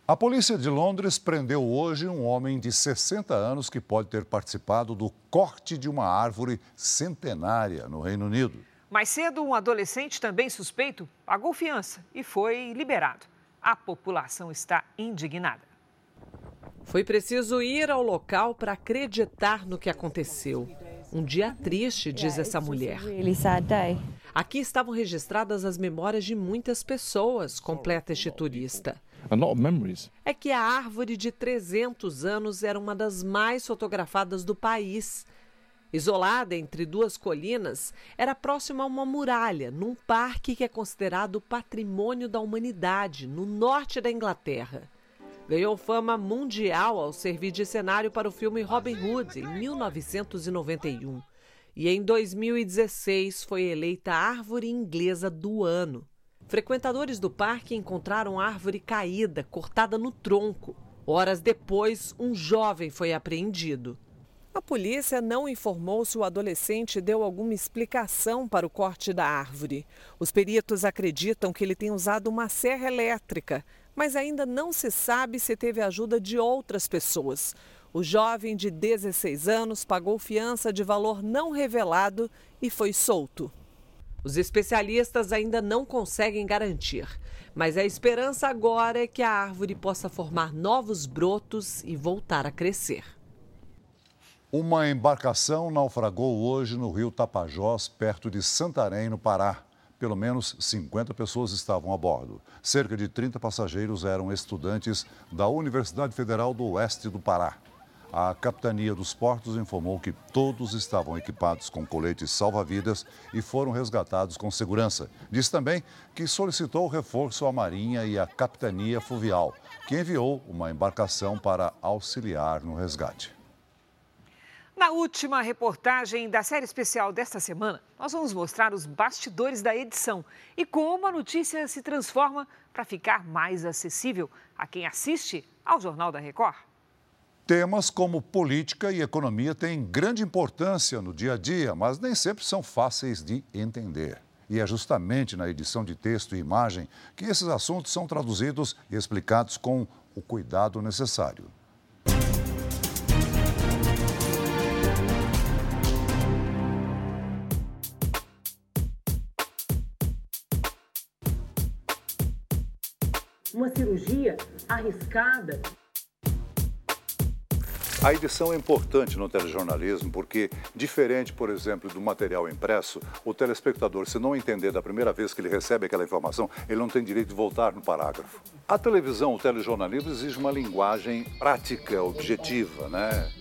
Speaker 3: A polícia de Londres prendeu hoje um homem de 60 anos que pode ter participado do corte de uma árvore centenária no Reino Unido.
Speaker 2: Mais cedo, um adolescente também suspeito pagou fiança e foi liberado. A população está indignada.
Speaker 54: Foi preciso ir ao local para acreditar no que aconteceu. Um dia triste, diz essa mulher. Aqui estavam registradas as memórias de muitas pessoas, completa este turista. É que a árvore de 300 anos era uma das mais fotografadas do país. Isolada entre duas colinas, era próxima a uma muralha, num parque que é considerado patrimônio da humanidade, no norte da Inglaterra. Ganhou fama mundial ao servir de cenário para o filme Robin Hood, em 1991. E em 2016 foi eleita a árvore inglesa do ano. Frequentadores do parque encontraram a árvore caída, cortada no tronco. Horas depois, um jovem foi apreendido. A polícia não informou se o adolescente deu alguma explicação para o corte da árvore. Os peritos acreditam que ele tem usado uma serra elétrica, mas ainda não se sabe se teve ajuda de outras pessoas. O jovem de 16 anos pagou fiança de valor não revelado e foi solto. Os especialistas ainda não conseguem garantir, mas a esperança agora é que a árvore possa formar novos brotos e voltar a crescer.
Speaker 3: Uma embarcação naufragou hoje no rio Tapajós, perto de Santarém, no Pará. Pelo menos 50 pessoas estavam a bordo. Cerca de 30 passageiros eram estudantes da Universidade Federal do Oeste do Pará. A Capitania dos Portos informou que todos estavam equipados com coletes salva-vidas e foram resgatados com segurança. Diz também que solicitou reforço à Marinha e à Capitania Fluvial, que enviou uma embarcação para auxiliar no resgate.
Speaker 2: Na última reportagem da série especial desta semana, nós vamos mostrar os bastidores da edição e como a notícia se transforma para ficar mais acessível a quem assiste ao Jornal da Record.
Speaker 3: Temas como política e economia têm grande importância no dia a dia, mas nem sempre são fáceis de entender. E é justamente na edição de texto e imagem que esses assuntos são traduzidos e explicados com o cuidado necessário.
Speaker 55: Uma cirurgia arriscada.
Speaker 3: A edição é importante no telejornalismo porque, diferente, por exemplo, do material impresso, o telespectador, se não entender da primeira vez que ele recebe aquela informação, ele não tem direito de voltar no parágrafo. A televisão, o telejornalismo exige uma linguagem prática, objetiva, né?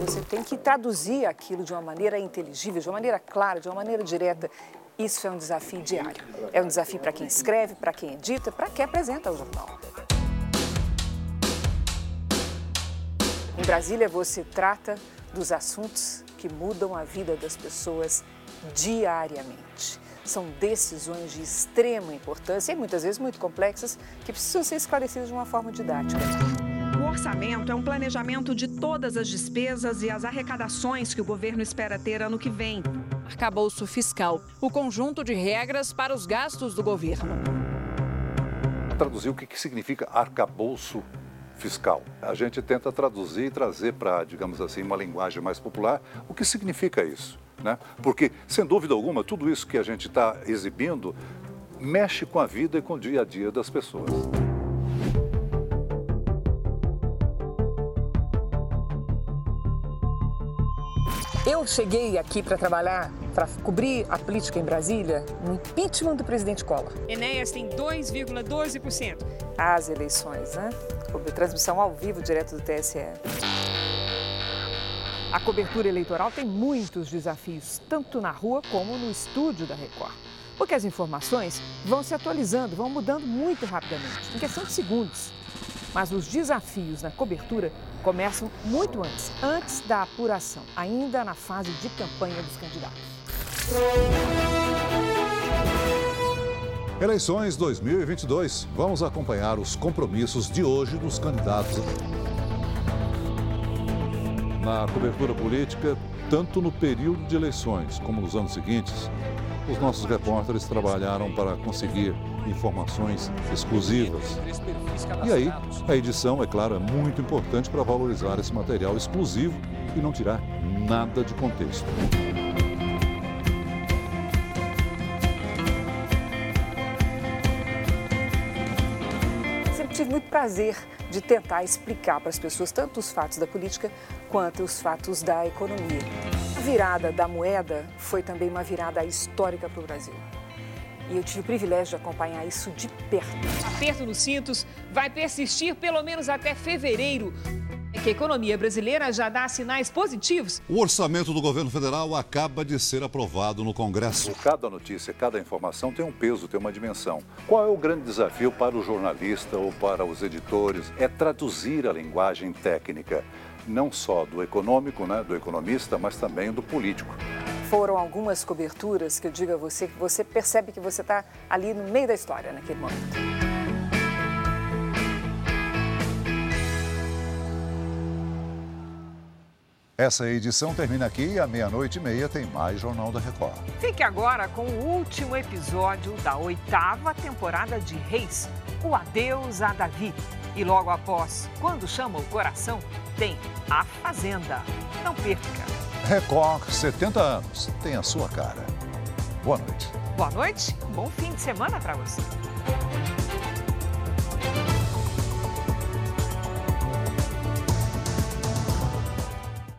Speaker 56: Você tem que traduzir aquilo de uma maneira inteligível, de uma maneira clara, de uma maneira direta.
Speaker 23: Isso é um desafio diário. É um desafio para quem escreve, para quem edita, para quem apresenta o jornal. Em Brasília, você trata dos assuntos que mudam a vida das pessoas diariamente. São decisões de extrema importância e muitas vezes muito complexas que precisam ser esclarecidas de uma forma didática.
Speaker 2: O orçamento é um planejamento de todas as despesas e as arrecadações que o governo espera ter ano que vem.
Speaker 23: Arcabouço fiscal o conjunto de regras para os gastos do governo.
Speaker 3: Traduzir o que significa arcabouço fiscal. A gente tenta traduzir e trazer para, digamos assim, uma linguagem mais popular o que significa isso. Né? Porque, sem dúvida alguma, tudo isso que a gente está exibindo mexe com a vida e com o dia a dia das pessoas.
Speaker 23: Eu cheguei aqui para trabalhar, para cobrir a política em Brasília, no impeachment do presidente Collor.
Speaker 2: Enéas tem 2,12%.
Speaker 23: As eleições, né? Transmissão ao vivo direto do TSE. A cobertura eleitoral tem muitos desafios, tanto na rua como no estúdio da Record. Porque as informações vão se atualizando, vão mudando muito rapidamente, em questão de segundos. Mas os desafios na cobertura começam muito antes, antes da apuração, ainda na fase de campanha dos candidatos.
Speaker 3: Eleições 2022. Vamos acompanhar os compromissos de hoje dos candidatos. Na cobertura política, tanto no período de eleições como nos anos seguintes, os nossos repórteres trabalharam para conseguir informações exclusivas. E aí, a edição, é claro, é muito importante para valorizar esse material exclusivo e não tirar nada de contexto.
Speaker 23: Sempre tive muito prazer de tentar explicar para as pessoas tanto os fatos da política quanto os fatos da economia. A virada da moeda foi também uma virada histórica para o Brasil e eu tive o privilégio de acompanhar isso de perto.
Speaker 2: Aperto nos cintos vai persistir pelo menos até fevereiro. É que a economia brasileira já dá sinais positivos.
Speaker 3: O orçamento do governo federal acaba de ser aprovado no Congresso. Cada notícia, cada informação tem um peso, tem uma dimensão. Qual é o grande desafio para o jornalista ou para os editores? É traduzir a linguagem técnica, não só do econômico, né, do economista, mas também do político
Speaker 23: foram algumas coberturas que eu digo a você que você percebe que você está ali no meio da história naquele momento.
Speaker 3: Essa edição termina aqui e à meia-noite e meia tem mais Jornal da Record.
Speaker 23: Fique agora com o último episódio da oitava temporada de Reis, o Adeus a Davi. E logo após, quando chama o coração, tem A Fazenda. Não perca!
Speaker 3: Record 70 anos. Tem a sua cara. Boa noite.
Speaker 23: Boa noite. Bom fim de semana para você.